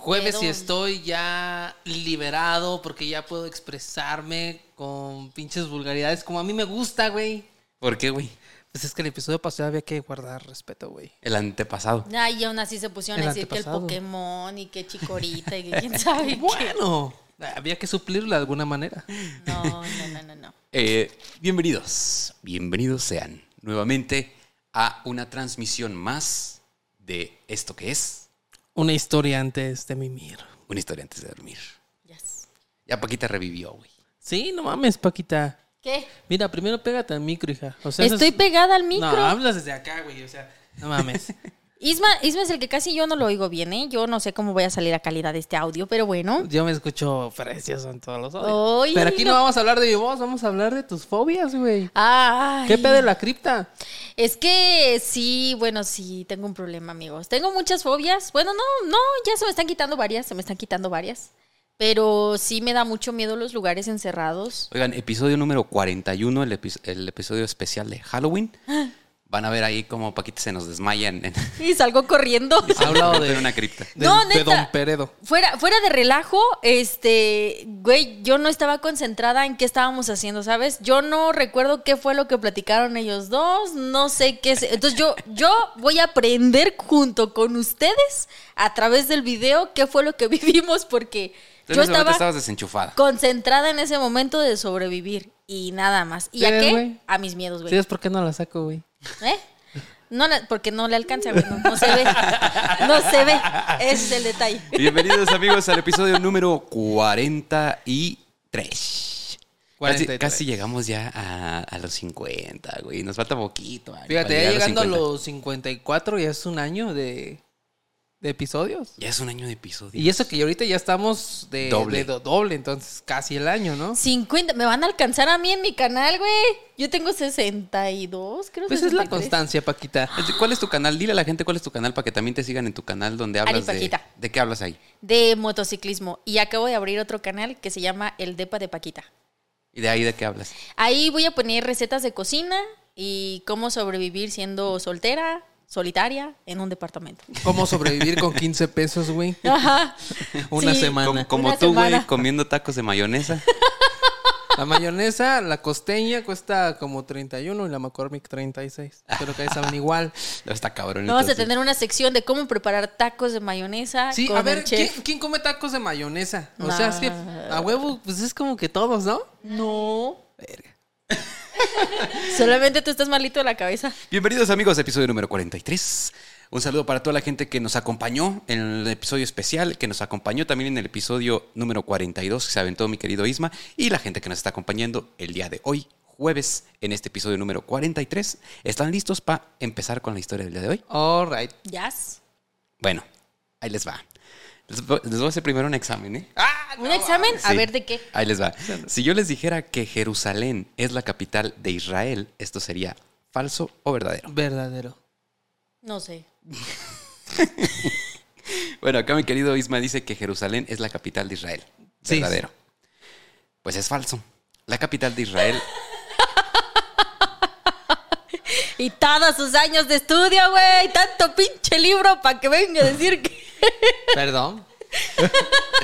Jueves y estoy ya liberado porque ya puedo expresarme con pinches vulgaridades como a mí me gusta, güey. ¿Por qué, güey? Pues es que el episodio pasado había que guardar respeto, güey. El antepasado. Ay, y aún así se pusieron El a decir que el. Pokémon y que Chicorita y que quién sabe qué. Bueno, había que suplirlo de alguna manera. No, no, no, no, no. Eh, bienvenidos, bienvenidos sean nuevamente a una transmisión más de esto que es Una historia antes de mimir. una historia antes de dormir. Yes. Ya Paquita revivió, güey. Sí, no mames, Paquita. ¿Qué? Mira, primero pégate al micro, hija. O sea, Estoy es- pegada al micro. No, hablas desde acá, güey. O sea, no mames. Isma, Isma es el que casi yo no lo oigo bien, ¿eh? Yo no sé cómo voy a salir a calidad de este audio, pero bueno. Yo me escucho precioso en todos los audios. Oye, Pero aquí no no. vamos a hablar de mi voz, vamos a hablar de tus fobias, güey. Ay. ¿Qué pedo de la cripta? Es que sí, bueno, sí, tengo un problema, amigos. Tengo muchas fobias. Bueno, no, no, ya se me están quitando varias, se me están quitando varias. Pero sí me da mucho miedo los lugares encerrados. Oigan, episodio número 41, el, epi- el episodio especial de Halloween. Van a ver ahí cómo Paquita se nos desmaya en, en, Y salgo corriendo. Ha hablado de, en una cripta. de- No, de neta. Don Peredo. Fuera, fuera de relajo, este, güey, yo no estaba concentrada en qué estábamos haciendo, ¿sabes? Yo no recuerdo qué fue lo que platicaron ellos dos, no sé qué. se- Entonces yo, yo voy a aprender junto con ustedes a través del video qué fue lo que vivimos porque yo estaba estabas desenchufada. concentrada en ese momento de sobrevivir y nada más. ¿Y a ¿Ves, qué? A mis miedos, güey. ¿Sabes por qué no la saco, güey? ¿Eh? No, la- porque no le alcanza, güey. No, no se ve. No se ve. Ese es el detalle. Bienvenidos amigos al episodio número 43. Casi, 43. casi llegamos ya a, a los 50, güey. Nos falta poquito. Fíjate, ya llegando a 50. los 54 ya es un año de, de episodios. Ya es un año de episodio. Y eso que ahorita ya estamos de Doble. de do- doble, entonces casi el año, ¿no? 50. Me van a alcanzar a mí en mi canal, güey. Yo tengo 62, creo. Pues es la 63. constancia, Paquita. ¿Cuál es tu canal? Dile a la gente cuál es tu canal para que también te sigan en tu canal donde hablas de... Paquita. ¿De qué hablas ahí? De motociclismo. Y acabo de abrir otro canal que se llama El Depa de Paquita. ¿Y de ahí de qué hablas? Ahí voy a poner recetas de cocina y cómo sobrevivir siendo soltera, solitaria, en un departamento. ¿Cómo sobrevivir con 15 pesos, güey? Ajá. Una Sí. semana. Como, como Una tú, güey, comiendo tacos de mayonesa. La mayonesa, la costeña cuesta como 31 y la McCormick 36. Pero que ahí saben igual. No, Está cabrón. Vamos a tener una sección de cómo preparar tacos de mayonesa. Sí, con a ver. ¿quién, quién come tacos de mayonesa? O sea, es que a huevo, pues es como que todos, ¿no? No. Solamente tú estás malito de la cabeza. Bienvenidos amigos a episodio número 43. Un saludo para toda la gente que nos acompañó en el episodio especial, que nos acompañó también en el episodio número 42, que se aventó mi querido Isma, y la gente que nos está acompañando el día de hoy, jueves, en este episodio número 43. ¿Están listos para empezar con la historia del día de hoy? All right. Yes. Bueno, ahí les va. Les voy a hacer primero un examen, ¿eh? ¿Un examen? A ver de qué. Ahí les va. Si yo les dijera que Jerusalén es la capital de Israel, ¿esto sería falso o verdadero? Verdadero. No sé. Bueno, acá mi querido Isma dice que Jerusalén es la capital de Israel. Sí. Verdadero. Pues es falso. La capital de Israel. Y todos sus años de estudio, güey. Tanto pinche libro para que venga a decir que. Perdón.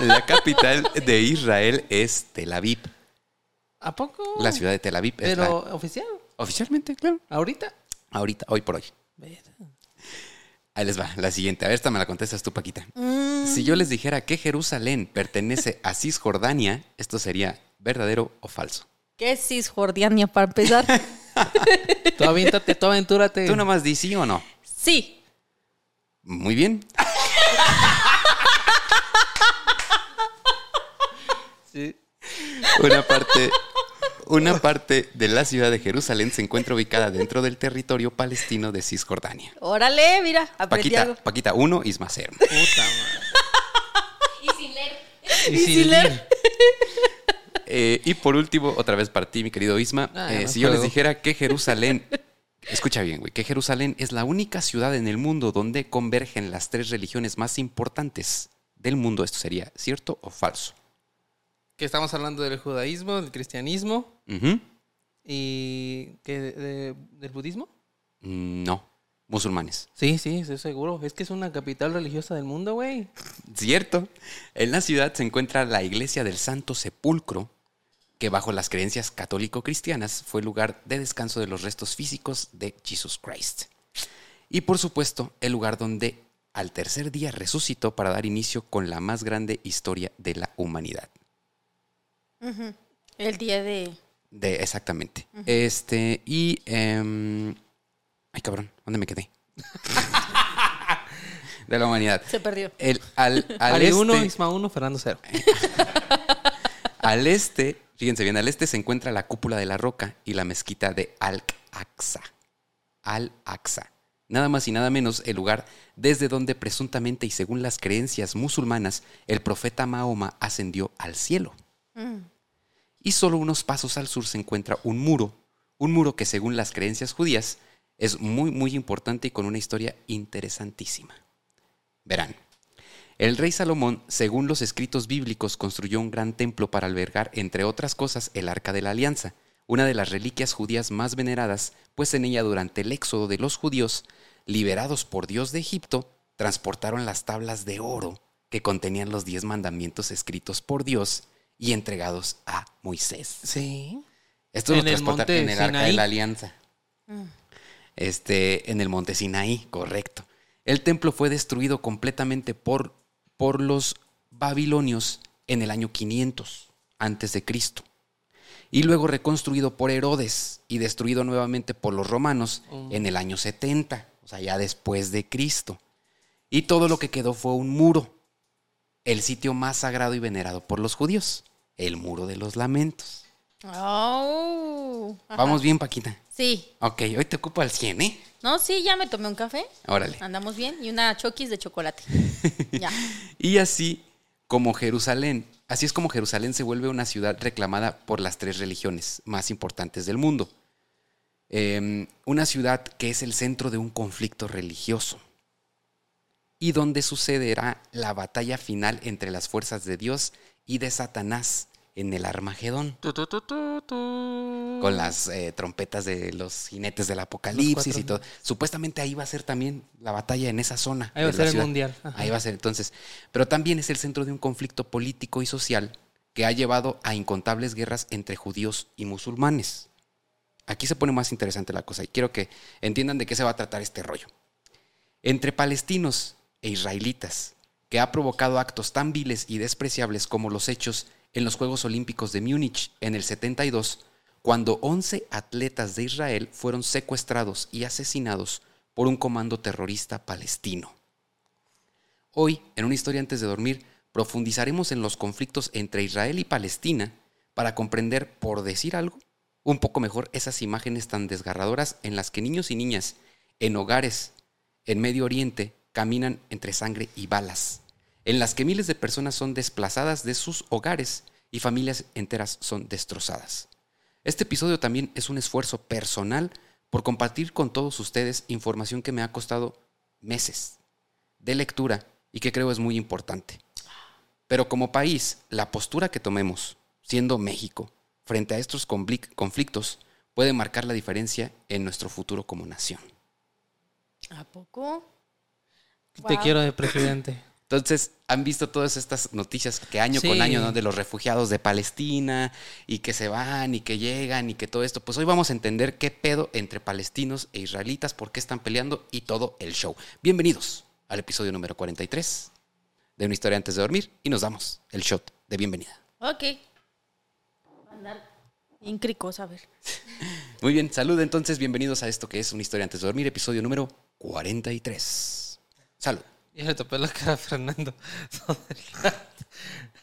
la capital de Israel es Tel Aviv. ¿A poco? La ciudad de Tel Aviv es Pero la- oficial. oficialmente, claro. ¿Ahorita? Ahorita, hoy por hoy. Ahí les va, la siguiente. A ver, esta me la contestas tú, Paquita. Mm. Si yo les dijera que Jerusalén pertenece a Cisjordania, ¿esto sería verdadero o falso? ¿Qué es Cisjordania para empezar? Tú aviéntate, tú aventúrate. Tú nomás di sí o no. Sí. Muy bien. Una parte, una parte de la ciudad de Jerusalén se encuentra ubicada dentro del territorio palestino de Cisjordania. Órale, mira, aprendí Paquita, algo. Paquita 1, Isma 0. Puta madre. Y sin leer. Y Y sin sin leer. leer. Eh, y por último, otra vez para ti, mi querido Isma, Ah, eh, no si yo les dijera que Jerusalén, escucha bien, güey, que Jerusalén es la única ciudad en el mundo donde convergen las tres religiones más importantes del mundo, ¿esto sería cierto o falso? Que estamos hablando del judaísmo, del cristianismo y que de- del budismo. No. musulmanes. Sí, sí, estoy seguro. Es que es una capital religiosa del mundo, güey. Cierto. En la ciudad se encuentra la iglesia del Santo Sepulcro, que bajo las creencias católico-cristianas fue lugar de descanso de los restos físicos de Jesus Christ. Y por supuesto, el lugar donde al tercer día resucitó para dar inicio con la más grande historia de la humanidad. El día de... De, exactamente. Este, y... em, ay, cabrón, ¿dónde me quedé? de la humanidad. Se perdió. El, al, al Ali 1, este- Isma 1, Fernando 0. Al este, fíjense bien, al este se encuentra la cúpula de la roca y la mezquita de Al-Aqsa. Al-Aqsa. Nada más y nada menos el lugar desde donde presuntamente y según las creencias musulmanas el profeta Mahoma ascendió al cielo. Y solo unos pasos al sur se encuentra un muro, un muro que según las creencias judías es muy muy importante y con una historia interesantísima. Verán, el rey Salomón, según los escritos bíblicos, construyó un gran templo para albergar, entre otras cosas, el Arca de la Alianza, una de las reliquias judías más veneradas, pues en ella durante el éxodo de los judíos, liberados por Dios de Egipto, transportaron las tablas de oro que contenían los diez mandamientos escritos por Dios y entregados a Moisés. Sí. Esto lo En el transportaron en el Arca de la Alianza. Este, en el monte Sinaí, correcto. El templo fue destruido completamente por, por los babilonios en el año 500 antes de Cristo. Y luego reconstruido por Herodes y destruido nuevamente por los romanos en el año 70, o sea, ya después de Cristo. Y todo lo que quedó fue un muro, el sitio más sagrado y venerado por los judíos, el muro de los lamentos. Oh. Vamos bien, Paquita. Sí. Ok, hoy te ocupo al 100, ¿eh? No, sí, ya me tomé un café. Órale. Andamos bien. Y una choquis de chocolate. ya. Y así como Jerusalén, así es como Jerusalén se vuelve una ciudad reclamada por las tres religiones más importantes del mundo. Eh, una ciudad que es el centro de un conflicto religioso y donde sucederá la batalla final entre las fuerzas de Dios y de Satanás en el Armagedón. Tu, tu, tu, tu, tu. con las eh, trompetas de los jinetes del apocalipsis y todo. Supuestamente ahí va a ser también la batalla en esa zona. Ahí va a ser el mundial. Ajá. Ahí va a ser entonces. Pero también es el centro de un conflicto político y social que ha llevado a incontables guerras entre judíos y musulmanes. Aquí se pone más interesante la cosa y quiero que entiendan de qué se va a tratar este rollo. Entre palestinos e israelitas, que ha provocado actos tan viles y despreciables como los hechos en los Juegos Olímpicos de Múnich en el 72, cuando 11 atletas de Israel fueron secuestrados y asesinados por un comando terrorista palestino. Hoy, en una historia antes de dormir, profundizaremos en los conflictos entre Israel y Palestina para comprender, por decir algo, un poco mejor esas imágenes tan desgarradoras en las que niños y niñas en hogares en Medio Oriente caminan entre sangre y balas, en las que miles de personas son desplazadas de sus hogares y familias enteras son destrozadas. Este episodio también es un esfuerzo personal por compartir con todos ustedes información que me ha costado meses de lectura y que creo es muy importante. Pero como país, la postura que tomemos, siendo México, frente a estos conflic- conflictos, puede marcar la diferencia en nuestro futuro como nación. ¿A poco? Te Wow. quiero de presidente. Entonces, han visto todas estas noticias que año con año, ¿no? De los refugiados de Palestina y que se van y que llegan y que todo esto. Pues hoy vamos a entender qué pedo entre palestinos e israelitas, por qué están peleando y todo el show. Bienvenidos al episodio número 43 de Una historia antes de dormir y nos damos el shot de bienvenida. Ok. Andar bien cricosa, a ver. Muy bien, salud entonces, bienvenidos a esto que es Una historia antes de dormir, episodio número 43. Salud. Ya le topé la cara a Fernando.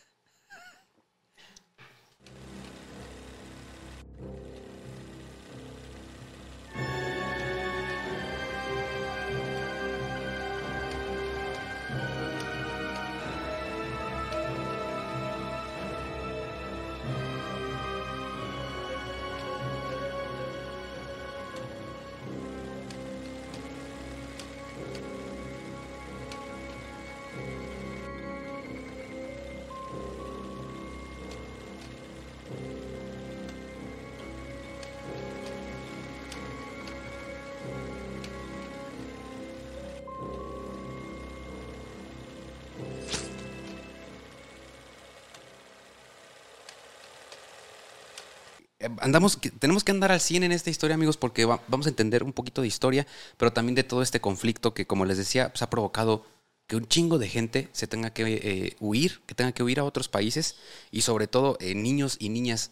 andamos, que- tenemos que andar al 100 en esta historia, amigos, porque va- vamos a entender un poquito de historia, pero también de todo este conflicto que, como les decía, pues, ha provocado que un chingo de gente se tenga que eh, huir, que tenga que huir a otros países y sobre todo eh, niños y niñas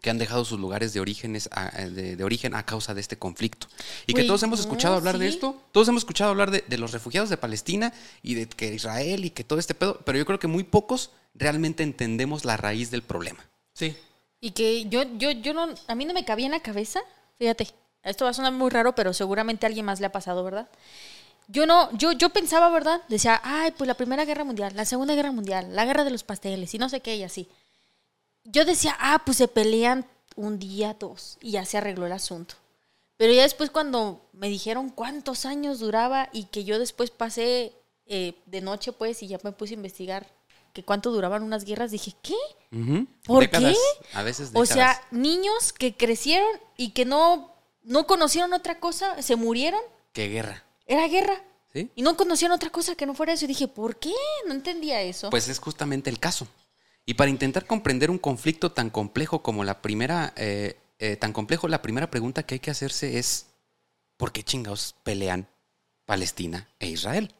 que han dejado sus lugares de, orígenes a- eh, de, de origen a causa de este conflicto. Y que Güey, todos hemos no, escuchado hablar de sí. esto, todos hemos escuchado hablar de, de los refugiados de Palestina y de que Israel y que todo este pedo, pero yo creo que muy pocos realmente entendemos la raíz del problema. Sí. Y que yo, yo, yo no, a mí no me cabía en la cabeza, fíjate, esto va a sonar muy raro, pero seguramente a alguien más le ha pasado, ¿verdad? Yo no, yo, yo pensaba, ¿verdad? Decía, ay, pues la Primera Guerra Mundial, la Segunda Guerra Mundial, la Guerra de los Pasteles y no sé qué y así. Yo decía, ah, pues se pelean un día, dos, y ya se arregló el asunto. Pero ya después cuando me dijeron cuántos años duraba y que yo después pasé eh, de noche, pues, y ya me puse a investigar que cuánto duraban unas guerras, dije, ¿qué? ¿Por Décadas, qué? A veces O sea, niños que crecieron y que no, no conocieron otra cosa, se murieron, qué guerra, era guerra. ¿sí? Y no conocían otra cosa que no fuera eso. Y dije, ¿por qué? No entendía eso. Pues es justamente el caso. Y para intentar comprender un conflicto tan complejo como la primera, eh, eh, tan complejo, la primera pregunta que hay que hacerse es, ¿por qué chingados pelean Palestina e Israel?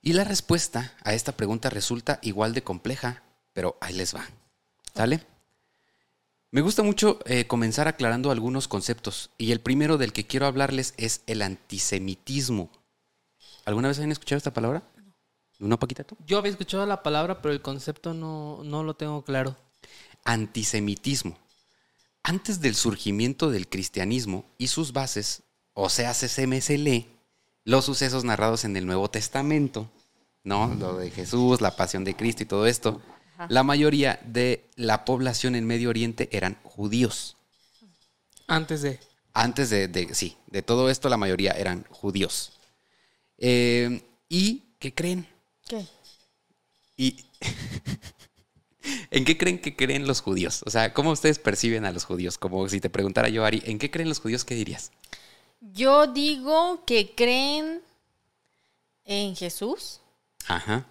Y la respuesta a esta pregunta resulta igual de compleja, pero ahí les va. ¿Sale? Me gusta mucho eh, comenzar aclarando algunos conceptos, y el primero del que quiero hablarles es el antisemitismo. ¿Alguna vez han escuchado esta palabra? ¿No, Paquita, tú? Yo había escuchado la palabra, pero el concepto no, no lo tengo claro. Antisemitismo. Antes del surgimiento del cristianismo y sus bases, o sea, se se lee los sucesos narrados en el Nuevo Testamento, ¿no? Lo de Jesús, la pasión de Cristo y todo esto. Ajá. La mayoría de la población en Medio Oriente eran judíos. Antes de. Antes de, de- sí, de todo esto la mayoría eran judíos. Eh, ¿Y qué creen? ¿Qué? ¿Y en qué creen que creen los judíos? O sea, ¿cómo ustedes perciben a los judíos? Como si te preguntara yo, Ari, ¿en qué creen los judíos? ¿Qué dirías? Yo digo que creen en Jesús. Ajá.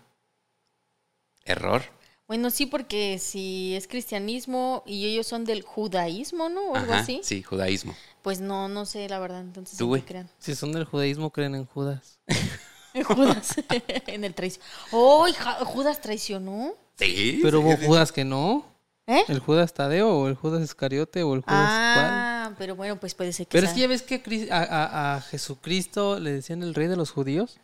Error. Bueno, sí, porque si es cristianismo y ellos son del judaísmo, ¿no? O algo Ajá, así. Sí, judaísmo. Pues no, no sé, la verdad. Entonces, Tú, ¿en güey. qué crean? Si son del judaísmo, creen en Judas. En Judas. en el traición. ¡Oh! Judas traicionó! Sí. Pero hubo Judas que no. ¿Eh? El Judas Tadeo o el Judas Iscariote o el Judas cuál. Ah, pero bueno, pues puede ser que Pero es sea. que ya ves que a, a- a Jesucristo le decían el rey de los judíos.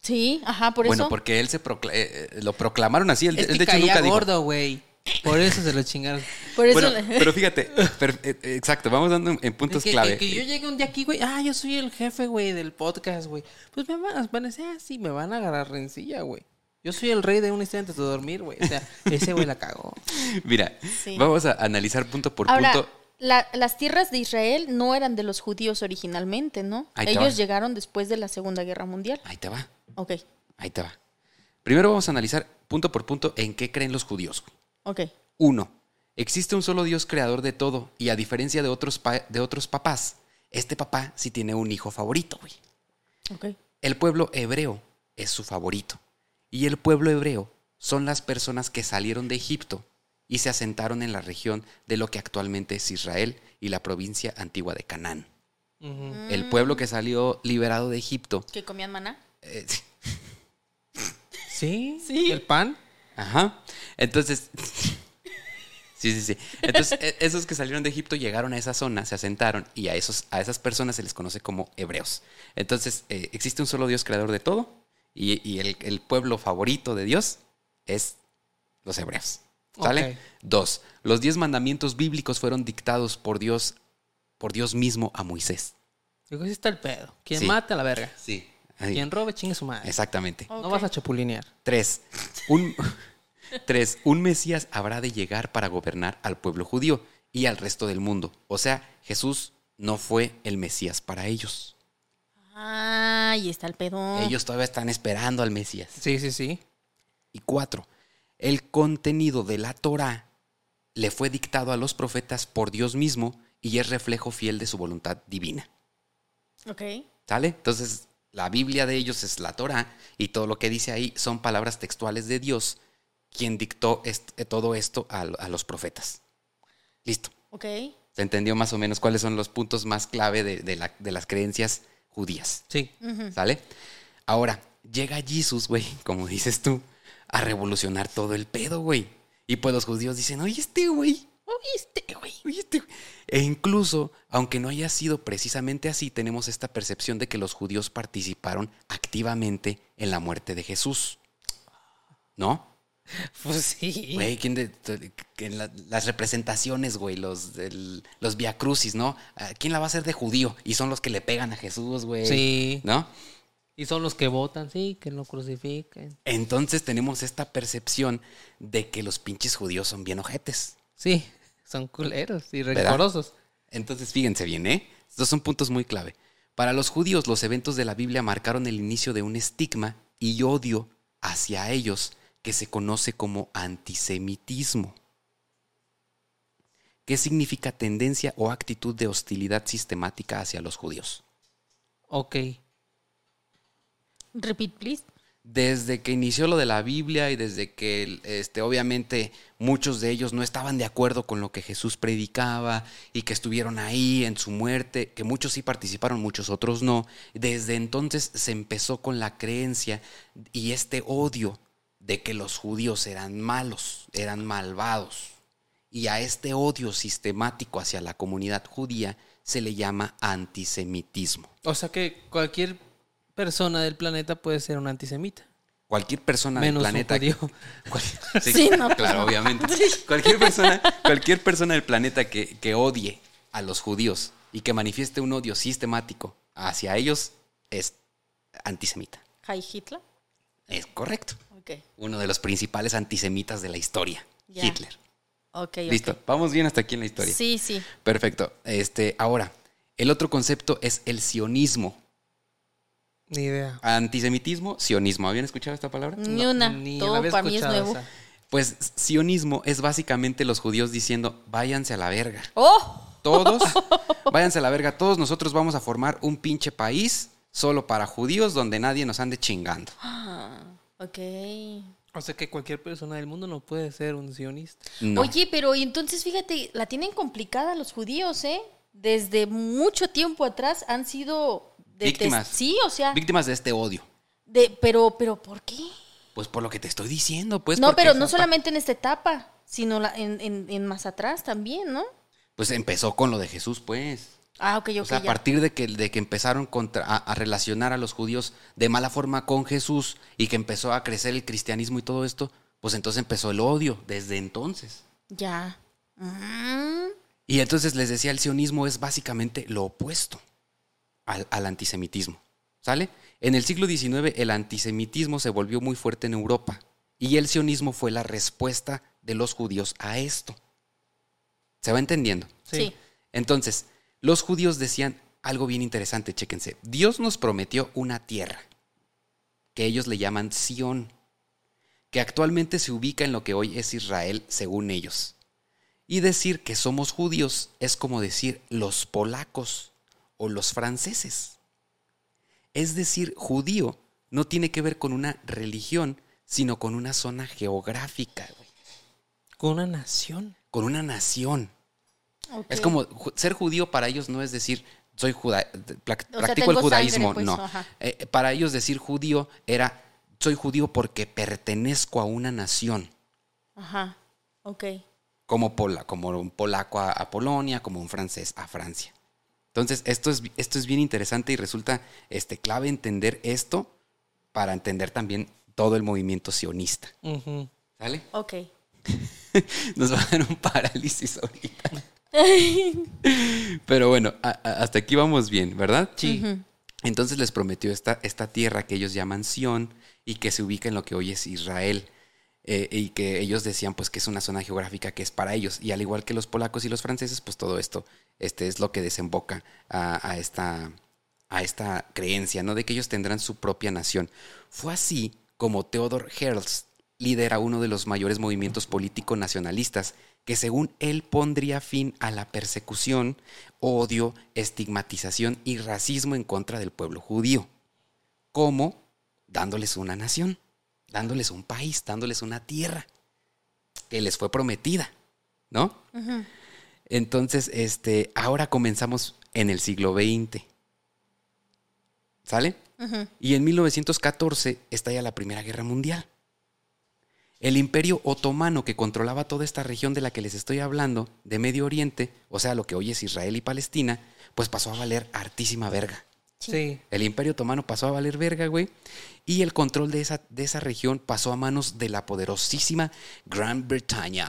Sí, ajá, por bueno, eso. porque él se procla- eh, eh, lo proclamaron así. Él, Es él que de hecho caía nunca gordo, güey. Por eso se lo chingaron. Por eso Bueno, le- pero fíjate, per- eh, eh, exacto, vamos dando en- puntos Es que, clave. que- que yo llegue un día aquí, güey. Ah, yo soy el jefe, güey, del podcast, güey. Pues me van, van a decir, ah, sí, me van a agarrar rencilla, güey. Yo soy el rey de un instante antes de dormir, güey. O sea, ese güey la cagó. Mira, Sí. vamos a analizar punto por Ahora, punto. la- las tierras de Israel no eran de los judíos originalmente, ¿no? Ahí te Ellos va. llegaron después de la Segunda Guerra Mundial. Ahí te va. Ok, Ahí te va. Primero vamos a analizar punto por punto en qué creen los judíos. ok. Uno, existe un solo Dios creador de todo y a diferencia de otros, pa- de otros papás, este papá sí tiene un hijo favorito, güey. Ok. El pueblo hebreo es su favorito y el pueblo hebreo son las personas que salieron de Egipto y se asentaron en la región de lo que actualmente es Israel y la provincia antigua de Canaán. El pueblo que salió liberado de Egipto. ¿Que comían maná? eh, ¿Sí? Sí. ¿El pan? Ajá. Entonces. Sí, sí, sí. Entonces, e- esos que salieron de Egipto llegaron a esa zona, se asentaron y a, esos, a esas personas se les conoce como hebreos. Entonces, eh, existe un solo Dios creador de todo y, y el, el pueblo favorito de Dios es los hebreos. ¿Sale? Dos, los diez mandamientos bíblicos fueron dictados por Dios, por Dios mismo a Moisés. Digo, así está el pedo. Quien Sí. mate a la verga. Sí. Ahí. Quien robe, chingue su madre. Exactamente. No vas a chapulinear. Tres. Un, tres. Un Mesías habrá de llegar para gobernar al pueblo judío y al resto del mundo. O sea, Jesús no fue el Mesías para ellos. Ah, ahí está el pedo. Ellos todavía están esperando al Mesías. Sí, sí, sí. Y cuatro. El contenido de la Torá le fue dictado a los profetas por Dios mismo y es reflejo fiel de su voluntad divina. Ok. ¿Sale? Entonces, la Biblia de ellos es la Torah y todo lo que dice ahí son palabras textuales de Dios, quien dictó est- eh, todo esto a, a los profetas. Listo. Ok. Se entendió más o menos cuáles son los puntos más clave de, de la- de las creencias judías. Sí. ¿Sale? Ahora, llega Jesús, güey, como dices tú, a revolucionar todo el pedo, güey. Y pues los judíos dicen, oye, este güey, oye, este güey, oye, este güey. E incluso, aunque no haya sido precisamente así, tenemos esta percepción de que los judíos participaron activamente en la muerte de Jesús. ¿No? Pues sí. Güey, ¿quién de, que en la- las representaciones, güey, los, del- los Via Crucis, ¿no? Ah, ¿Quién la va a hacer de judío? Y son los que le pegan a Jesús, güey. Sí. ¿No? Y son los que votan, sí, que lo crucifiquen. Entonces tenemos esta percepción de que los pinches judíos son bien ojetes. Sí, son culeros y ¿Verdad? rencorosos. Entonces fíjense bien, ¿eh? Estos son puntos muy clave. Para los judíos, los eventos de la Biblia marcaron el inicio de un estigma y odio hacia ellos que se conoce como antisemitismo. ¿Qué significa tendencia o actitud de hostilidad sistemática hacia los judíos? Ok. Repeat, please. desde que inició lo de la Biblia y desde que este, obviamente muchos de ellos no estaban de acuerdo con lo que Jesús predicaba y que estuvieron ahí en su muerte, que muchos sí participaron, muchos otros no, desde entonces se empezó con la creencia y este odio de que los judíos eran malos, eran malvados. Y a este odio sistemático hacia la comunidad judía se le llama antisemitismo. O sea que cualquier persona del planeta puede ser un antisemita. Cualquier persona Menos del un planeta. judío. Cual- sí, Sí, no, claro, no. obviamente. Cualquier persona, cualquier persona del planeta que, que odie a los judíos y que manifieste un odio sistemático hacia ellos es antisemita. Hi Hitler. Es correcto. Uno de los principales antisemitas de la historia. Hitler. Listo, vamos bien hasta aquí en la historia. Sí, sí. Perfecto. Este, ahora, el otro concepto es el sionismo. Ni idea. Antisemitismo, sionismo. ¿Habían escuchado esta palabra? Ni una. Ni la Todo para mí es nuevo. esa. Pues sionismo es básicamente los judíos diciendo, váyanse a la verga. ¡Oh! Todos, váyanse a la verga, todos nosotros vamos a formar un pinche país solo para judíos donde nadie nos ande chingando. Ah, ok. O sea que cualquier persona del mundo no puede ser un sionista. No. Oye, pero y entonces fíjate, la tienen complicada los judíos, ¿eh? Desde mucho tiempo atrás han sido de Víctimas. Sí, o sea, Víctimas de este odio. de, pero, pero ¿por qué? Pues por lo que te estoy diciendo, pues. no, pero no solamente en esta etapa, sino la- en, en- en más atrás también, ¿no? Pues empezó con lo de Jesús, pues. Ah, ok, ok, o sea, a ya. partir de que, de que empezaron contra- a, a relacionar a los judíos de mala forma con Jesús y que empezó a crecer el cristianismo y todo esto, pues entonces empezó el odio desde entonces. Ya. Mm, Y entonces les decía, el sionismo es básicamente lo opuesto al, al antisemitismo. ¿Sale? En el siglo XIX el antisemitismo se volvió muy fuerte en Europa y el sionismo fue la respuesta de los judíos a esto. ¿Se va entendiendo? sí. Entonces, los judíos decían algo bien interesante, chéquense. Dios nos prometió una tierra, que ellos le llaman Sión, que actualmente se ubica en lo que hoy es Israel, según ellos. Y decir que somos judíos es como decir los polacos o los franceses. Es decir, judío no tiene que ver con una religión, sino con una zona geográfica, güey, Con una nación. con una nación. Es como ser judío para ellos no es decir soy juda pla- O sea, practico el sangre, judaísmo, pues, no. ajá. Eh, para ellos decir judío era soy judío porque pertenezco a una nación, Ajá. Ok. como pola, como un polaco a, a Polonia, como un francés a Francia. Entonces, esto es, esto es bien interesante y resulta este, clave entender esto para entender también todo el movimiento sionista. ¿Sale? Ok. Nos va a dar un parálisis ahorita. Pero bueno, a- a- hasta aquí vamos bien, ¿verdad? Sí. Entonces les prometió esta, esta tierra que ellos llaman Sión y que se ubica en lo que hoy es Israel. eh, y que ellos decían pues que es una zona geográfica que es para ellos. Y al igual que los polacos y los franceses, pues todo esto este, es lo que desemboca a, a esta, a esta creencia, ¿no? De que ellos tendrán su propia nación. Fue así como Theodor Herzl lidera uno de los mayores movimientos políticos nacionalistas que según él pondría fin a la persecución, odio, estigmatización y racismo en contra del pueblo judío. ¿Cómo? Dándoles una nación, dándoles un país, dándoles una tierra que les fue prometida, ¿no? Entonces, este, ahora comenzamos en el siglo XX. ¿Sale? Y en 1914 estalla la Primera Guerra Mundial. El imperio otomano que controlaba toda esta región de la que les estoy hablando, de Medio Oriente, o sea, lo que hoy es Israel y Palestina, pues pasó a valer hartísima verga. Sí. El imperio otomano pasó a valer verga, güey. Y el control de esa, de esa región pasó a manos de la poderosísima Gran Bretaña.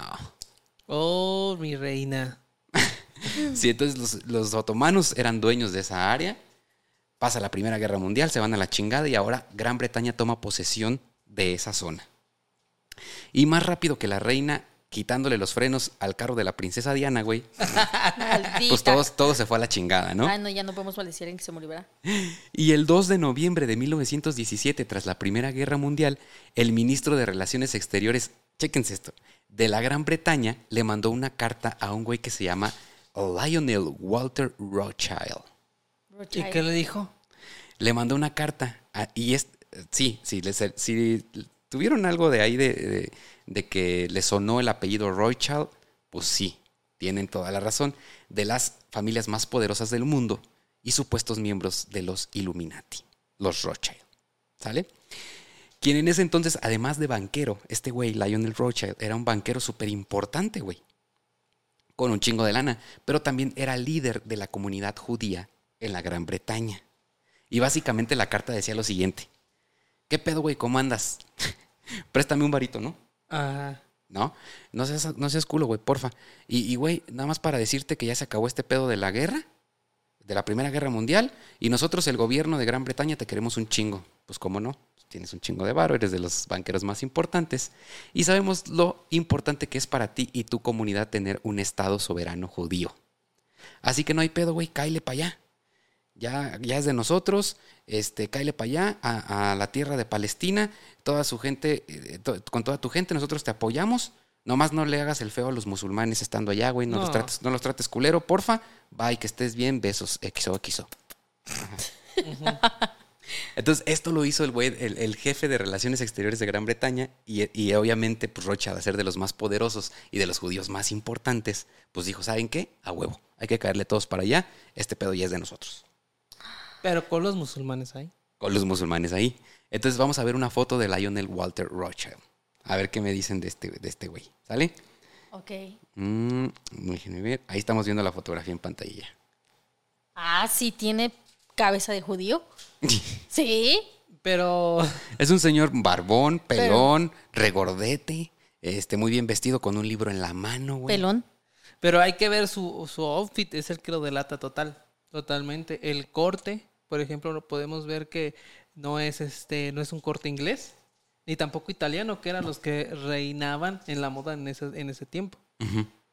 Oh, mi reina. Sí, entonces los, los otomanos eran dueños de esa área. Pasa la Primera Guerra Mundial, se van a la chingada y ahora Gran Bretaña toma posesión de esa zona. Y más rápido que la reina quitándole los frenos al carro de la princesa Diana, güey, pues todo, todo se fue a la chingada, ¿no? Ah, no, ya no podemos maldecir en que se murió, ¿verdad? Y el 2 de noviembre de 1917, tras la Primera Guerra Mundial, el ministro de Relaciones Exteriores, chéquense esto, de la Gran Bretaña le mandó una carta a un güey que se llama Lionel Walter Rothschild. ¿Y qué le dijo? Le mandó una carta a- y es, sí, sí, si tuvieron algo de ahí de, que le sonó el apellido Rothschild, pues sí, tienen toda la razón, de las familias más poderosas del mundo y supuestos miembros de los Illuminati, los Rothschild, ¿sale? Quien en ese entonces, además de banquero, este güey, Lionel Rothschild, era un banquero súper importante, güey, con un chingo de lana, pero también era líder de la comunidad judía en la Gran Bretaña. Y básicamente la carta decía lo siguiente. ¿Qué pedo, güey? ¿Cómo andas? Préstame un varito, ¿no? ¿No? No seas, no seas culo, güey, porfa. Y, y, güey, nada más para decirte que ya se acabó este pedo de la guerra, de la Primera Guerra Mundial, y nosotros, el gobierno de Gran Bretaña, te queremos un chingo. Pues cómo no, tienes un chingo de varo, eres de los banqueros más importantes, y sabemos lo importante que es para ti y tu comunidad tener un Estado soberano judío. Así que no hay pedo, güey, cáile para allá. Ya, ya es de nosotros, este, cáele para allá, a, a la tierra de Palestina, toda su gente, eh, to- con toda tu gente, nosotros te apoyamos. Nomás no le hagas el feo a los musulmanes estando allá, güey. No, Los trates, no los trates culero, porfa. Bye, que estés bien. Besos. XO, XO. Ajá. Entonces, esto lo hizo el güey, el, el jefe de Relaciones Exteriores de Gran Bretaña. Y, y obviamente, pues Rocha, de ser de los más poderosos y de los judíos más importantes, pues dijo: ¿Saben qué? A huevo. Hay que caerle todos para allá. Este pedo ya es de nosotros. Pero con los musulmanes ahí. con los musulmanes ahí. Entonces vamos a ver una foto de Lionel Walter Rothschild. A ver qué me dicen de este de este güey. ¿Sale? Ok. Mm, déjenme ver. Ahí estamos viendo la fotografía en pantalla. Ah, sí, tiene cabeza de judío. Sí. Pero Es un señor barbón, pelón, regordete, este, muy bien vestido con un libro en la mano, güey. Pelón. Pero hay que ver su, su outfit, es el que lo delata total, totalmente. El corte, por ejemplo, lo podemos ver que no es este, no es un corte inglés, ni tampoco italiano, que eran los que reinaban en la moda en ese, en ese tiempo.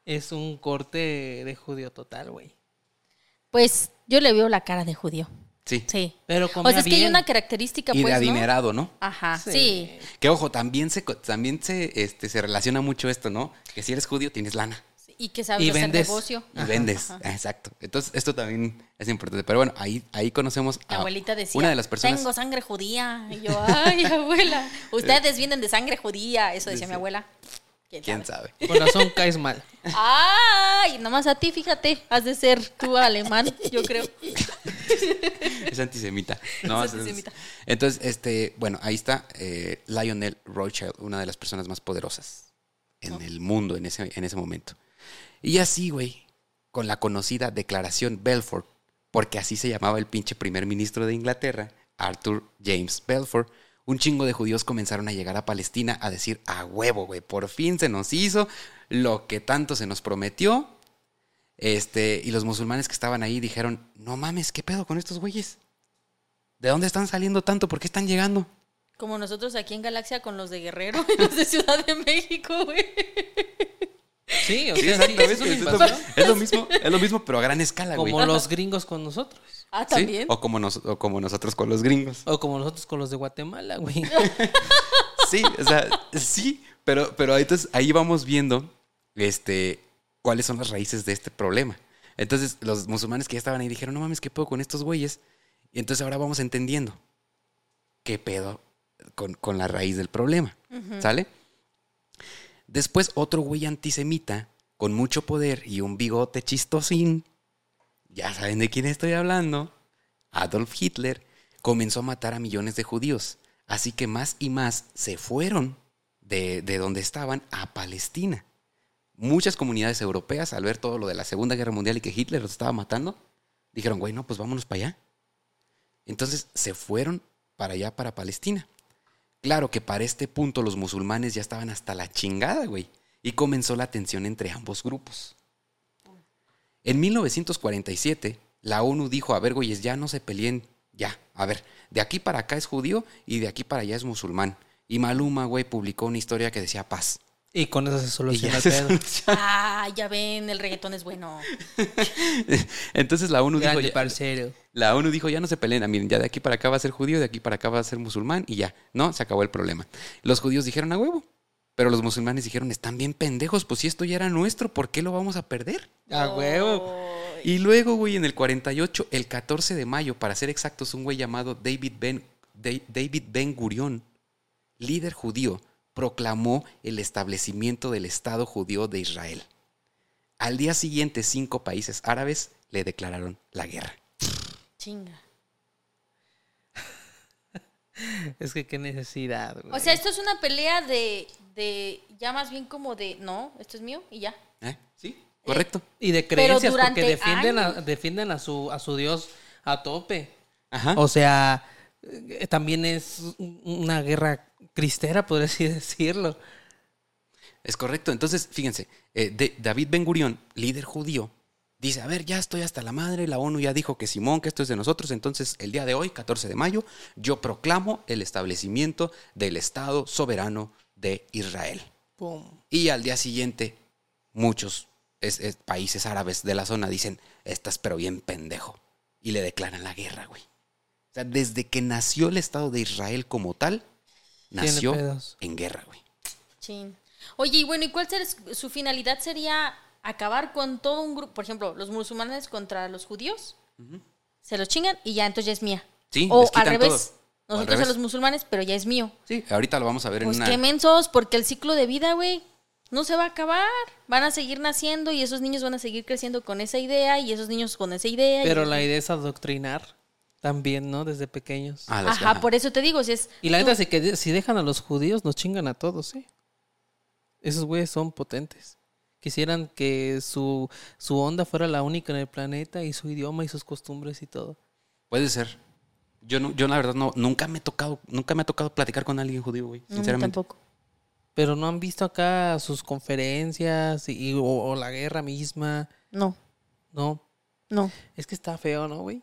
Es un corte de judío total, güey. Pues yo le veo la cara de judío. Sí. Sí. Pero O comía sea, es que hay una característica, Y pues, de ¿no? adinerado, ¿no? Ajá, Sí. sí. Que ojo, también se co- también se este se relaciona mucho esto, ¿no? Que si eres judío tienes lana. Y que sabes Y hacer vendes. negocio. Y vendes. Exacto. Entonces, esto también es importante. Pero bueno, ahí, ahí conocemos a abuelita decía, una de las personas. tengo sangre judía. Y yo, ay, abuela, ustedes vienen de sangre judía. Eso decía mi abuela. ¿Quién, ¿Quién sabe? sabe? Con razón caes mal. Ay, nomás a ti, fíjate, has de ser tú alemán, yo creo. Es antisemita. No, Es antisemita. Entonces, este, bueno, ahí está eh, Lionel Rothschild, una de las personas más poderosas en el mundo en ese, en ese momento. Y así, güey, con la conocida Declaración Belfort, porque así se llamaba el pinche primer ministro de Inglaterra, Arthur James Belfort, un chingo de judíos comenzaron a llegar a Palestina a decir, a huevo, güey, por fin se nos hizo lo que tanto se nos prometió. Este, y los musulmanes que estaban ahí dijeron, no mames, ¿qué pedo con estos güeyes? ¿De dónde están saliendo tanto? ¿Por qué están llegando? Como nosotros aquí en Galaxia con los de Guerrero y los de Ciudad de México, güey. Sí, o Sí, sea, sí, exactamente, es lo, invasión. es lo mismo, es lo mismo, pero a gran escala, güey. Como los gringos con nosotros. Ah, ¿Sí? también. O como, nos- o como nosotros con los gringos. O como nosotros con los de Guatemala, güey. Sí, o sea, sí, pero, pero entonces ahí vamos viendo este, cuáles son las raíces de este problema. Entonces, los musulmanes que ya estaban ahí dijeron, no mames, ¿qué pedo con estos güeyes? Y entonces ahora vamos entendiendo qué pedo con, con la raíz del problema. ¿Sale? Después, otro güey antisemita con mucho poder y un bigote chistosín, ya saben de quién estoy hablando, Adolf Hitler, comenzó a matar a millones de judíos. Así que más y más se fueron de, de donde estaban a Palestina. Muchas comunidades europeas, al ver todo lo de la Segunda Guerra Mundial y que Hitler los estaba matando, dijeron, güey, no, pues vámonos para allá. Entonces se fueron para allá, para Palestina. Claro que para este punto los musulmanes ya estaban hasta la chingada, güey. Y comenzó la tensión entre ambos grupos. En 1947, la ONU dijo, a ver, güeyes, ya no se peleen, ya. A ver, de aquí para acá es judío y de aquí para allá es musulmán. Y Maluma, güey, publicó una historia que decía paz. Y con eso se soluciona ya el se pedo. Ah, ya ven, el reggaetón es bueno. Entonces la ONU dijo, Grande parcero. la ONU dijo, ya no se peleen, miren, ya de aquí para acá va a ser judío, de aquí para acá va a ser musulmán y ya, ¿no? Se acabó el problema. Los judíos dijeron a huevo, pero los musulmanes dijeron, están bien pendejos, pues si esto ya era nuestro, ¿por qué lo vamos a perder? A huevo. Y luego, güey, en el 48, el 14 de mayo, para ser exactos, un güey llamado David Ben, Da- David Ben Gurion, líder judío, proclamó el establecimiento del Estado judío de Israel. Al día siguiente, cinco países árabes le declararon la guerra. Chinga. Es que qué necesidad, güey. O sea, esto es una pelea de, de, ya más bien como de, no, esto es mío y ya. ¿Eh? ¿Sí? Correcto. y de creencias, porque defienden a, defienden a su, a su Dios a tope. Ajá. O sea, eh, también es un- una guerra cristera, podría así decirlo. Es correcto. Entonces, fíjense, eh, de- David Ben Gurión, líder judío, dice, a ver, ya estoy hasta la madre, la ONU ya dijo que Simón, que esto es de nosotros, entonces el día de hoy, 14 de mayo, yo proclamo el establecimiento del Estado soberano de Israel. Pum. Y al día siguiente, muchos es- es- países árabes de la zona dicen, estás pero bien pendejo. Y le declaran la guerra, güey. Sea, desde que nació el Estado de Israel como tal, nació en guerra, güey. Chin. Oye, y bueno, ¿y cuál ser, su finalidad sería acabar con todo un grupo? Por ejemplo, los musulmanes contra los judíos. Se los chingan y ya entonces ya es mía. Sí, o les quitan al revés. todo. O al Nosotros a los musulmanes, pero ya es mío. Sí, ahorita lo vamos a ver Pues en una... qué mensos, porque el ciclo de vida, güey, no se va a acabar. Van a seguir naciendo y esos niños van a seguir creciendo con esa idea y esos niños con esa idea. y- Pero la idea es adoctrinar también, ¿no? Desde pequeños. Ah, Ajá, ajá. por eso te digo, si es... Y la tú- neta que si dejan a los judíos, nos chingan a todos, ¿eh? Esos güeyes son potentes. Quisieran que su, su onda fuera la única en el planeta y su idioma y sus costumbres y todo. Puede ser. Yo no, yo la verdad no, nunca me he tocado, nunca me ha tocado platicar con alguien judío, güey. No, mí Sinceramente. tampoco. Pero no han visto acá sus conferencias y, o, o la guerra misma. No, No. no. Es que está feo, ¿no, güey?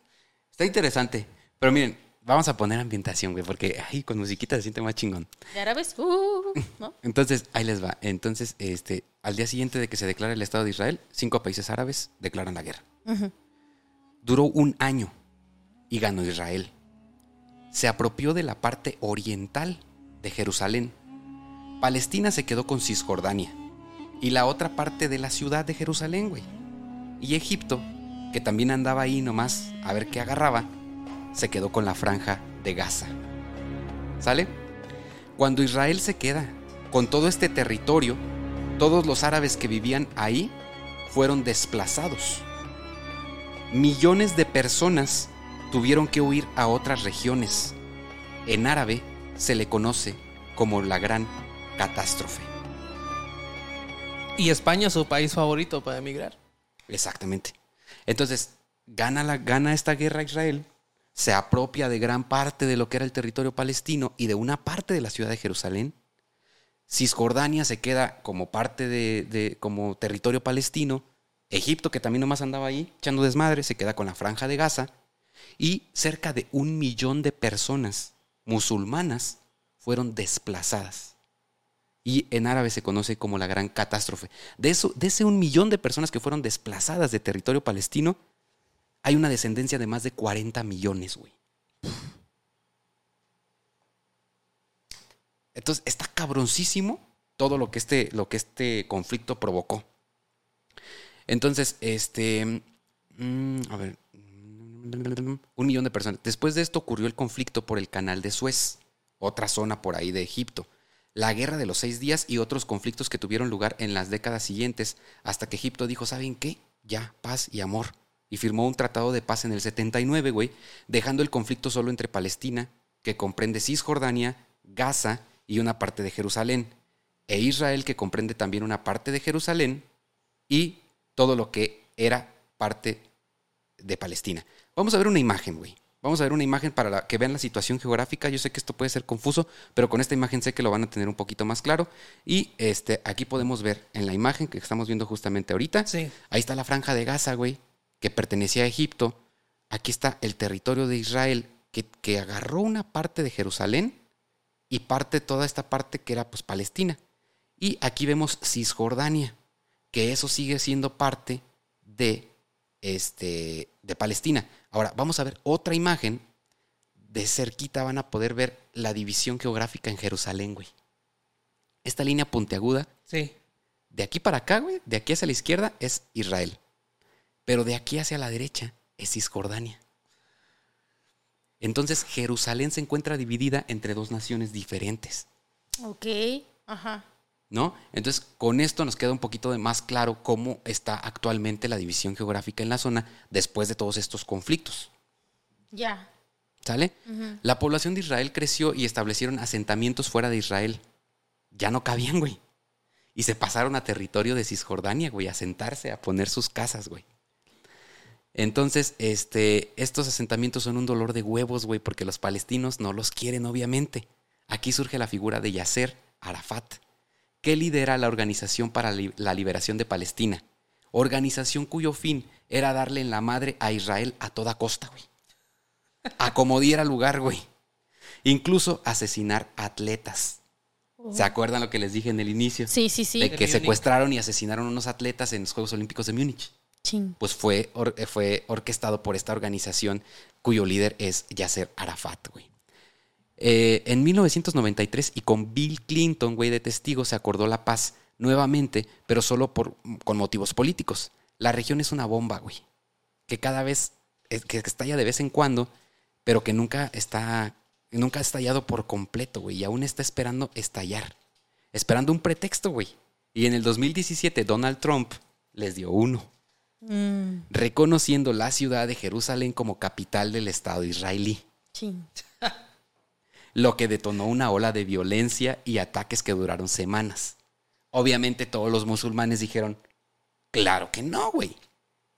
Está interesante. Pero miren, vamos a poner ambientación, güey, porque ay, con musiquita se siente más chingón. ¿De árabes? Uh, ¿no? Entonces, ahí les va. Entonces, este, al día siguiente de que se declara el Estado de Israel, cinco países árabes declaran la guerra. Duró un año y ganó Israel. Se apropió de la parte oriental de Jerusalén. Palestina se quedó con Cisjordania y la otra parte de la ciudad de Jerusalén, güey. Y Egipto, que también andaba ahí nomás a ver qué agarraba, se quedó con la franja de Gaza. ¿Sale? Cuando Israel se queda con todo este territorio, todos los árabes que vivían ahí fueron desplazados millones de personas tuvieron que huir a otras regiones. En árabe se le conoce como la gran catástrofe. Y España es su país favorito para emigrar. Exactamente. Entonces, gana, la, gana esta guerra Israel, se apropia de gran parte de lo que era el territorio palestino y de una parte de la ciudad de Jerusalén. Cisjordania se queda como parte de, de- como territorio palestino. Egipto, que también nomás andaba ahí echando desmadre, se queda con la franja de Gaza. Y cerca de un millón de personas musulmanas fueron desplazadas. Y en árabe se conoce como la gran catástrofe. De, eso, de ese un millón de personas que fueron desplazadas de territorio palestino, hay una descendencia de más de 40 millones, güey. Entonces, está cabroncísimo todo lo que este, lo que este conflicto provocó. Entonces, este. mm, a ver. Un millón de personas. Después de esto ocurrió el conflicto por el canal de Suez, otra zona por ahí de Egipto. La guerra de los seis días y otros conflictos que tuvieron lugar en las décadas siguientes, hasta que Egipto dijo, ¿saben qué? Ya, paz y amor. Y firmó un tratado de paz en el 79, güey, dejando el conflicto solo entre Palestina, que comprende Cisjordania, Gaza y una parte de Jerusalén, e Israel, que comprende también una parte de Jerusalén y todo lo que era parte de Palestina. Vamos a ver una imagen, güey. Vamos a ver una imagen para la- que vean la situación geográfica. Yo sé que esto puede ser confuso, pero con esta imagen sé que lo van a tener un poquito más claro. Y este, aquí podemos ver en la imagen que estamos viendo justamente ahorita. Sí. Ahí está la franja de Gaza, güey, que pertenecía a Egipto. Aquí está el territorio de Israel, que, que agarró una parte de Jerusalén y parte toda esta parte que era pues Palestina. Y aquí vemos Cisjordania, que eso sigue siendo parte de, este, de Palestina. Ahora, vamos a ver otra imagen. De cerquita van a poder ver la división geográfica en Jerusalén, güey. Esta línea puntiaguda Sí. de aquí para acá, güey, de aquí hacia la izquierda es Israel. Pero de aquí hacia la derecha es Cisjordania. Entonces Jerusalén se encuentra dividida entre dos naciones diferentes, Ok. Ajá. ¿No? Entonces con esto nos queda un poquito de más claro cómo está actualmente la división geográfica en la zona después de todos estos conflictos. Ya. ¿Sale? La población de Israel creció y establecieron asentamientos fuera de Israel. Ya no cabían, güey. Y se pasaron a territorio de Cisjordania, güey, a sentarse, a poner sus casas, güey. Entonces, este, estos asentamientos son un dolor de huevos, güey, porque los palestinos no los quieren, obviamente. Aquí surge la figura de Yasser Arafat, que lidera la Organización para la Liberación de Palestina. Organización cuyo fin era darle en la madre a Israel a toda costa, güey a como diera lugar, güey. Incluso asesinar atletas. ¿Se acuerdan lo que les dije en el inicio? Sí, sí, sí. De que secuestraron y asesinaron unos atletas en los Juegos Olímpicos de Múnich. Ching. Pues fue, or- fue orquestado por esta organización cuyo líder es Yasser Arafat, güey. Eh, en 1993 y con Bill Clinton, güey, de testigo, se acordó la paz nuevamente, pero solo por, con motivos políticos. La región es una bomba, güey, que cada vez, eh, que estalla de vez en cuando, pero que nunca está, nunca ha estallado por completo, güey, y aún está esperando estallar, esperando un pretexto, güey. Y en el 2017 Donald Trump les dio uno Mm, reconociendo la ciudad de Jerusalén como capital del Estado israelí, ching. lo que detonó una ola de violencia y ataques que duraron semanas. Obviamente todos los musulmanes dijeron, claro que no, güey.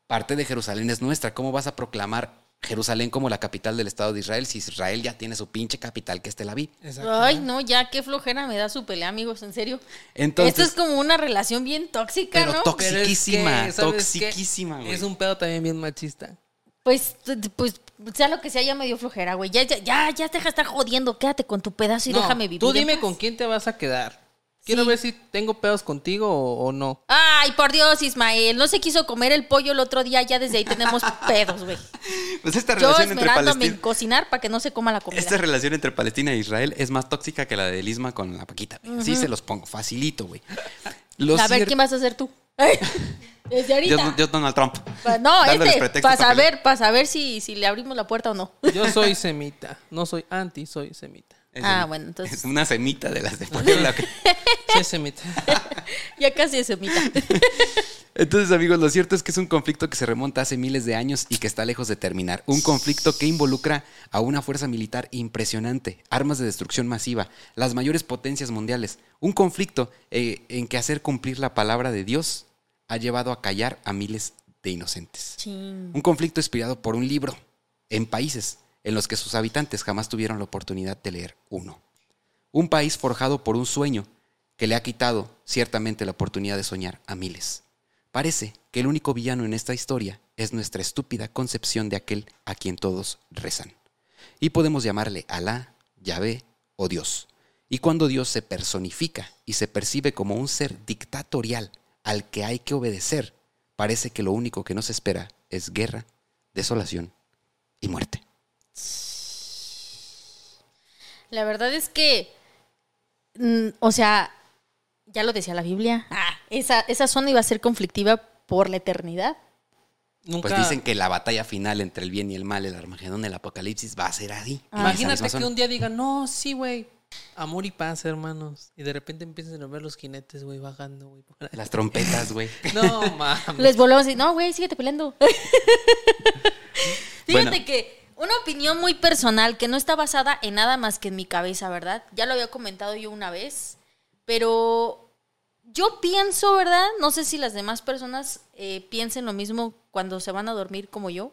Parte de Jerusalén es nuestra. ¿Cómo vas a proclamar Jerusalén como la capital del Estado de Israel si Israel ya tiene su pinche capital que es Tel Aviv? Ay, no, ya qué flojera me da su pelea, amigos, en serio. Entonces, Esto es como una relación bien tóxica, Pero ¿no? tóxica. Pero es que, Toxiquísima, toxiquísima, güey. Es un pedo también bien machista. Pues, pues, sea lo que sea, ya me dio flojera, güey. Ya, ya, ya, ya deja de estar jodiendo. Quédate con tu pedazo y No, déjame vivir. Tú en dime paz. con quién te vas a quedar. Quiero Sí. ver si tengo pedos contigo o, o no. Ay, por Dios, Ismael. No se quiso comer el pollo el otro día. Ya desde ahí tenemos pedos, güey. pues esta Yo relación entre esmerándome en Palestina... cocinar para que no se coma la comida. Esta relación entre Palestina e Israel es más tóxica que la de Lisma con la Paquita. güey. Así se los pongo, facilito, güey. A ver, ¿quién vas a ser tú? Desde ahorita. Yo, yo Donald Trump. Pa- no, Dándoles este, para saber, para saber si, si le abrimos la puerta o no. Yo soy semita. No soy anti, soy semita. Es Ah, bueno, entonces- Es una semita de las de Puebla. que- Soy semita. ya casi es semita. Entonces, amigos, lo cierto es que es un conflicto que se remonta hace miles de años y que está lejos de terminar. Un conflicto que involucra a una fuerza militar impresionante, armas de destrucción masiva, las mayores potencias mundiales. Un conflicto eh, en que hacer cumplir la palabra de Dios ha llevado a callar a miles de inocentes. Un conflicto inspirado por un libro en países en los que sus habitantes jamás tuvieron la oportunidad de leer uno. Un país forjado por un sueño que le ha quitado ciertamente la oportunidad de soñar a miles. Parece que el único villano en esta historia es nuestra estúpida concepción de aquel a quien todos rezan. Y podemos llamarle Alá, Yahvé o Dios. Y cuando Dios se personifica y se percibe como un ser dictatorial al que hay que obedecer, parece que lo único que nos espera es guerra, desolación y muerte. La verdad es que, mm, o sea, ya lo decía la Biblia. Ah, esa, esa zona iba a ser conflictiva por la eternidad. Nunca. Pues dicen que la batalla final entre el bien y el mal, el Armagedón, el Apocalipsis, va a ser así. en esa Imagínate que un día digan, no, sí, güey. Amor y paz, hermanos. Y de repente empiezan a ver los jinetes, güey, bajando, güey. Las trompetas, güey. No, mames. Les volvemos a decir, no, güey, síguete peleando. Fíjate Bueno. que una opinión muy personal que no está basada en nada más que en mi cabeza, ¿verdad? Ya lo había comentado yo una vez, pero yo pienso, ¿verdad? No sé si las demás personas eh, piensen lo mismo cuando se van a dormir como yo,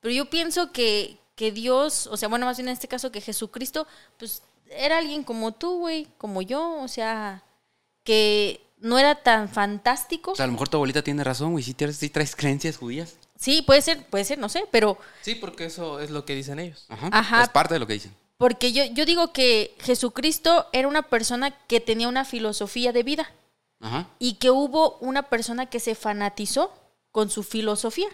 pero yo pienso que, que Dios, o sea, bueno, más bien en este caso que Jesucristo, pues era alguien como tú, güey, como yo, o sea, que no era tan fantástico. O sea, a lo mejor tu abuelita tiene razón, güey. Si traes, sí traes creencias judías. Sí, puede ser, puede ser, no sé, pero Sí, porque eso es lo que dicen ellos. Ajá. Ajá. Es parte de lo que dicen. porque yo, yo digo que Jesucristo era una persona que tenía una filosofía de vida Ajá. y que hubo una persona que se fanatizó con su filosofía.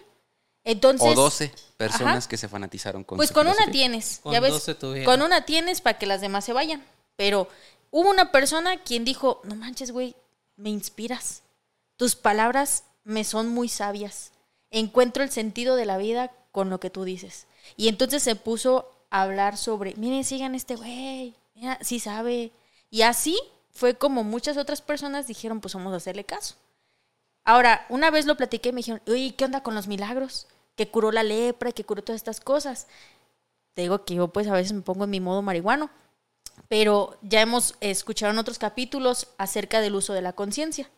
Entonces, o 12 personas Ajá. que se fanatizaron con pues su con una tienes, Con ya ves, 12 tuvieron. con una tienes para que las demás se vayan. Pero hubo una persona quien dijo, no manches, güey, me inspiras. Tus palabras me son muy sabias. Encuentro el sentido de la vida con lo que tú dices. Y entonces se puso a hablar sobre, miren, sigan este güey, mira, sí sabe. Y así fue como muchas otras personas dijeron, pues vamos a hacerle caso. Ahora, una vez lo platiqué y me dijeron, oye, ¿qué onda con los milagros? Que curó la lepra, que curó todas estas cosas. Te digo que yo pues a veces me pongo en mi modo marihuano, pero ya hemos escuchado en otros capítulos acerca del uso de la conciencia.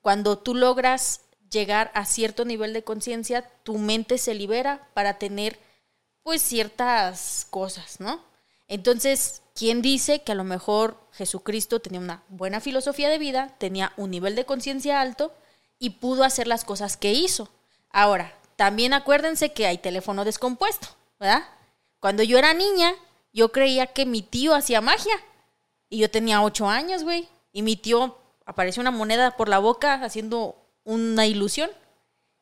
Cuando tú logras llegar a cierto nivel de conciencia, tu mente se libera para tener pues ciertas cosas, ¿no? Entonces, ¿quién dice que a lo mejor Jesucristo tenía una buena filosofía de vida, tenía un nivel de conciencia alto y pudo hacer las cosas que hizo? Ahora, también acuérdense que hay teléfono descompuesto, ¿verdad? Cuando yo era niña, yo creía que mi tío hacía magia. Y yo tenía ocho años, güey. Y mi tío apareció una moneda por la boca haciendo una ilusión.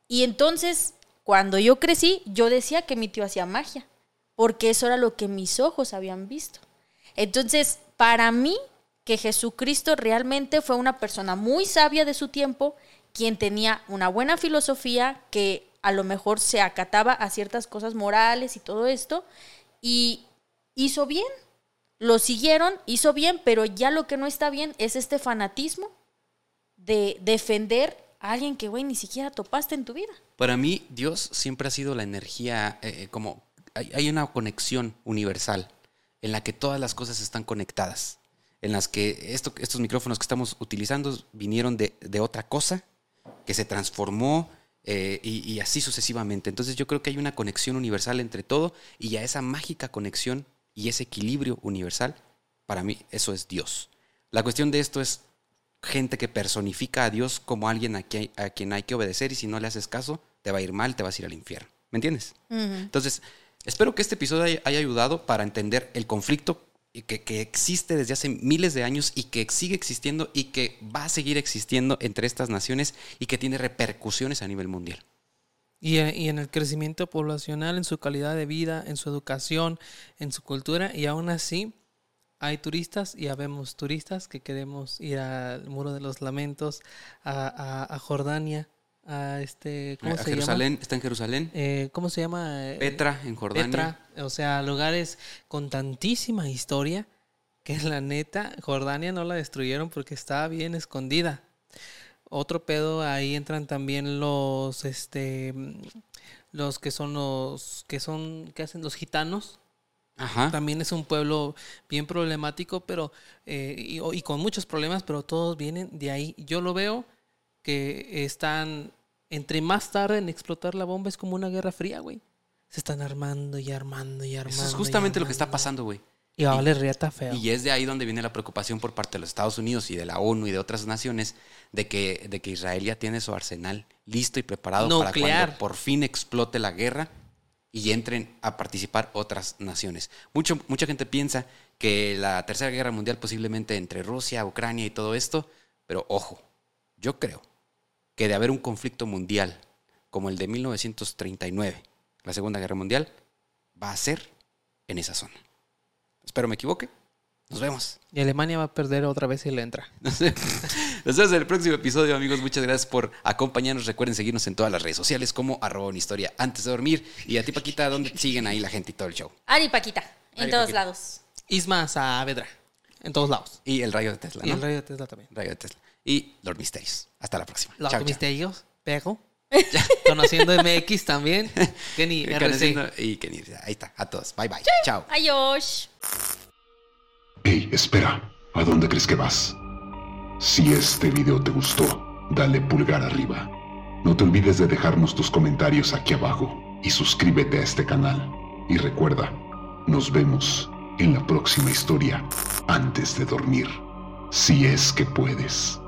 Y entonces, cuando yo crecí, yo decía que mi tío hacía magia. Porque eso era lo que mis ojos habían visto. Entonces, para mí, que Jesucristo realmente fue una persona muy sabia de su tiempo, quien tenía una buena filosofía, que a lo mejor se acataba a ciertas cosas morales y todo esto, y hizo bien. Lo siguieron, hizo bien, pero ya lo que no está bien es este fanatismo de defender a alguien que, güey, ni siquiera topaste en tu vida. Para mí, Dios siempre ha sido la energía, eh, como hay, hay una conexión universal en la que todas las cosas están conectadas, en las que esto, estos micrófonos que estamos utilizando vinieron de, de otra cosa que se transformó eh, y, y así sucesivamente. Entonces yo creo que hay una conexión universal entre todo y a esa mágica conexión y ese equilibrio universal, para mí eso es Dios. La cuestión de esto es gente que personifica a Dios como alguien a quien, a quien hay que obedecer y si no le haces caso, te va a ir mal, te vas a ir al infierno. ¿Me entiendes? Entonces, espero que este episodio haya ayudado para entender el conflicto y que, que existe desde hace miles de años y que sigue existiendo y que va a seguir existiendo entre estas naciones y que tiene repercusiones a nivel mundial. Y, eh, y en el crecimiento poblacional, en su calidad de vida, en su educación, en su cultura, y aún así hay turistas y habemos turistas que queremos ir al Muro de los Lamentos, a Jordania, a este, ¿cómo A se Jerusalén, está en Jerusalén. llama? Eh, ¿Cómo se llama? Petra, en Jordania. Petra, o sea, lugares con tantísima historia que la neta, Jordania no la destruyeron porque estaba bien escondida. Otro pedo, ahí entran también los, este, los que son los, que son, que hacen los gitanos. Ajá. También es un pueblo bien problemático, pero, eh, y con muchos problemas, pero todos vienen de ahí. Yo lo veo que están, entre más tarde en explotar la bomba, es como una guerra fría, güey. Se están armando y armando y armando. Eso es justamente lo que está pasando, güey. Y va a valer riata feo. Y es de ahí donde viene la preocupación por parte de los Estados Unidos y de la ONU y de otras naciones de que, de que Israel ya tiene su arsenal listo y preparado para cuando por fin explote la guerra y entren a participar otras naciones. Mucho, mucha gente piensa que la Tercera Guerra Mundial posiblemente entre Rusia, Ucrania y todo esto, pero ojo, yo creo que de haber un conflicto mundial como el de 1939, la Segunda Guerra Mundial, va a ser en esa zona. Espero me equivoque. Nos vemos. Y Alemania va a perder otra vez si le entra. Nos vemos en el próximo episodio, amigos. Muchas gracias por acompañarnos. Recuerden seguirnos en todas las redes sociales como arroba una historia antes de dormir. Y a ti, Paquita, ¿dónde siguen ahí la gente y todo el show? Ari Paquita, en Ari todos Paquita. lados. Isma Saavedra. en todos lados. Y el rayo de Tesla, Y el rayo de Tesla también. Rayo de Tesla. Y Lord Misterios. Hasta la próxima. Los Chao, misterios, pero conociendo MX también, Kenny RC. Y Kenny, ahí está, a todos. Bye bye. Chao. Adiós. Hey, espera, ¿a dónde crees que vas? Si este video te gustó, dale pulgar arriba. No te olvides de dejarnos tus comentarios aquí abajo y suscríbete a este canal. Y recuerda, nos vemos en la próxima historia antes de dormir, si es que puedes.